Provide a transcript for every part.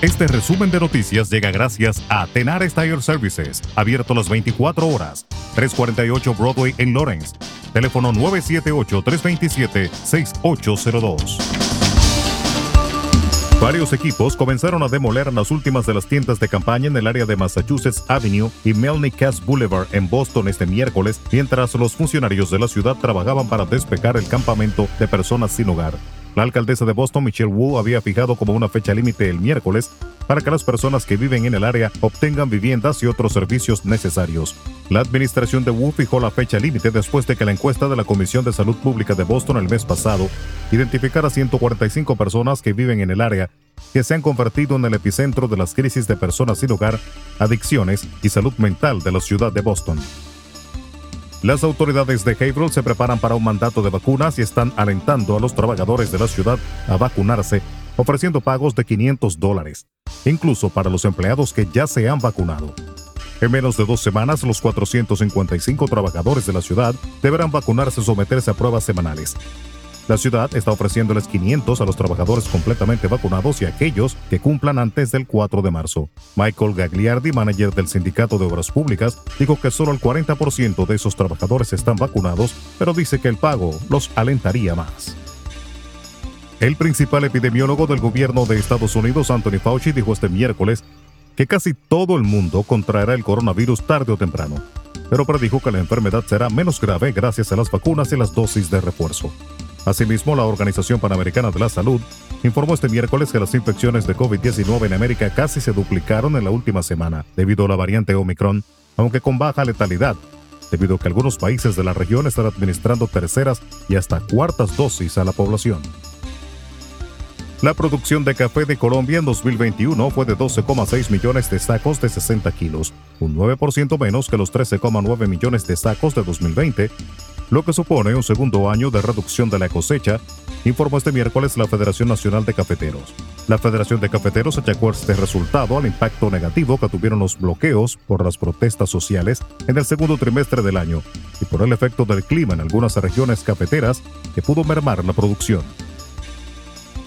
Este resumen de noticias llega gracias a Tenar Tire Services, abierto las 24 horas, 348 Broadway en Lawrence. Teléfono 978-327-6802. Varios equipos comenzaron a demoler las últimas de las tiendas de campaña en el área de Massachusetts Avenue y Melny Cass Boulevard en Boston este miércoles, mientras los funcionarios de la ciudad trabajaban para despejar el campamento de personas sin hogar. La alcaldesa de Boston, Michelle Wu, había fijado como una fecha límite el miércoles para que las personas que viven en el área obtengan viviendas y otros servicios necesarios. La administración de Wu fijó la fecha límite después de que la encuesta de la Comisión de Salud Pública de Boston el mes pasado identificara 145 personas que viven en el área que se han convertido en el epicentro de las crisis de personas sin hogar, adicciones y salud mental de la ciudad de Boston. Las autoridades de Haverhill se preparan para un mandato de vacunas y están alentando a los trabajadores de la ciudad a vacunarse, ofreciendo pagos de 500 dólares, incluso para los empleados que ya se han vacunado. En menos de dos semanas, los 455 trabajadores de la ciudad deberán vacunarse y someterse a pruebas semanales. La ciudad está ofreciéndoles 500 a los trabajadores completamente vacunados y aquellos que cumplan antes del 4 de marzo. Michael Gagliardi, manager del Sindicato de Obras Públicas, dijo que solo el 40% de esos trabajadores están vacunados, pero dice que el pago los alentaría más. El principal epidemiólogo del gobierno de Estados Unidos, Anthony Fauci, dijo este miércoles que casi todo el mundo contraerá el coronavirus tarde o temprano, pero predijo que la enfermedad será menos grave gracias a las vacunas y las dosis de refuerzo. Asimismo, la Organización Panamericana de la Salud informó este miércoles que las infecciones de COVID-19 en América casi se duplicaron en la última semana debido a la variante Omicron, aunque con baja letalidad, debido a que algunos países de la región están administrando terceras y hasta cuartas dosis a la población. La producción de café de Colombia en 2021 fue de 12,6 millones de sacos de 60 kilos, un 9% menos que los 13,9 millones de sacos de 2020, lo que supone un segundo año de reducción de la cosecha, informó este miércoles la Federación Nacional de Cafeteros. La Federación de Cafeteros achacó este resultado al impacto negativo que tuvieron los bloqueos por las protestas sociales en el segundo trimestre del año y por el efecto del clima en algunas regiones cafeteras que pudo mermar la producción.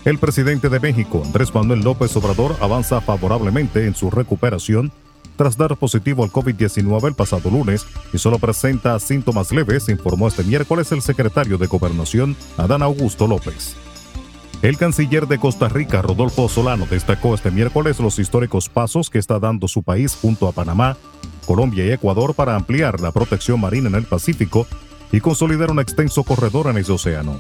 El presidente de México, Andrés Manuel López Obrador, avanza favorablemente en su recuperación tras dar positivo al COVID-19 el pasado lunes y solo presenta síntomas leves, informó este miércoles el secretario de Gobernación, Adán Augusto López. El canciller de Costa Rica, Rodolfo Solano, destacó este miércoles los históricos pasos que está dando su país junto a Panamá, Colombia y Ecuador para ampliar la protección marina en el Pacífico y consolidar un extenso corredor en ese océano.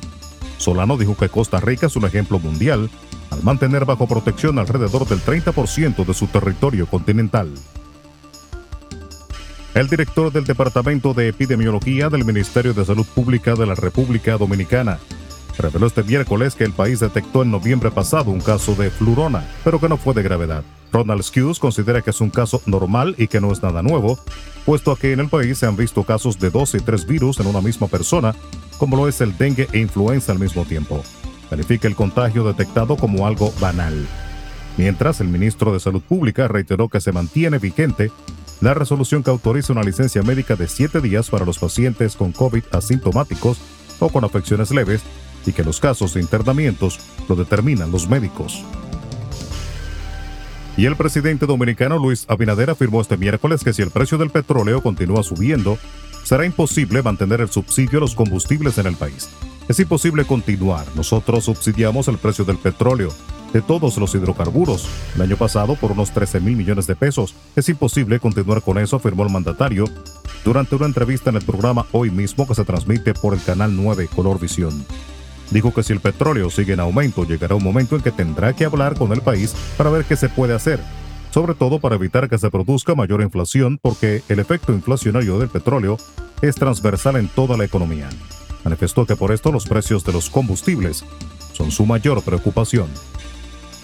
Solano dijo que Costa Rica es un ejemplo mundial al mantener bajo protección alrededor del 30% de su territorio continental. El director del Departamento de Epidemiología del Ministerio de Salud Pública de la República Dominicana reveló este miércoles que el país detectó en noviembre pasado un caso de flurona, pero que no fue de gravedad. Ronald Skews considera que es un caso normal y que no es nada nuevo, puesto a que en el país se han visto casos de dos y tres virus en una misma persona, como lo es el dengue e influenza al mismo tiempo. Califica el contagio detectado como algo banal. Mientras, el ministro de Salud Pública reiteró que se mantiene vigente la resolución que autoriza una licencia médica de siete días para los pacientes con COVID asintomáticos o con afecciones leves y que los casos de internamientos lo determinan los médicos. Y el presidente dominicano Luis Abinader afirmó este miércoles que si el precio del petróleo continúa subiendo, será imposible mantener el subsidio a los combustibles en el país. Es imposible continuar. Nosotros subsidiamos el precio del petróleo, de todos los hidrocarburos, el año pasado por unos 13 mil millones de pesos. Es imposible continuar con eso, afirmó el mandatario durante una entrevista en el programa Hoy mismo que se transmite por el canal 9 Color Visión. Dijo que si el petróleo sigue en aumento, llegará un momento en que tendrá que hablar con el país para ver qué se puede hacer, sobre todo para evitar que se produzca mayor inflación porque el efecto inflacionario del petróleo es transversal en toda la economía. Manifestó que por esto los precios de los combustibles son su mayor preocupación.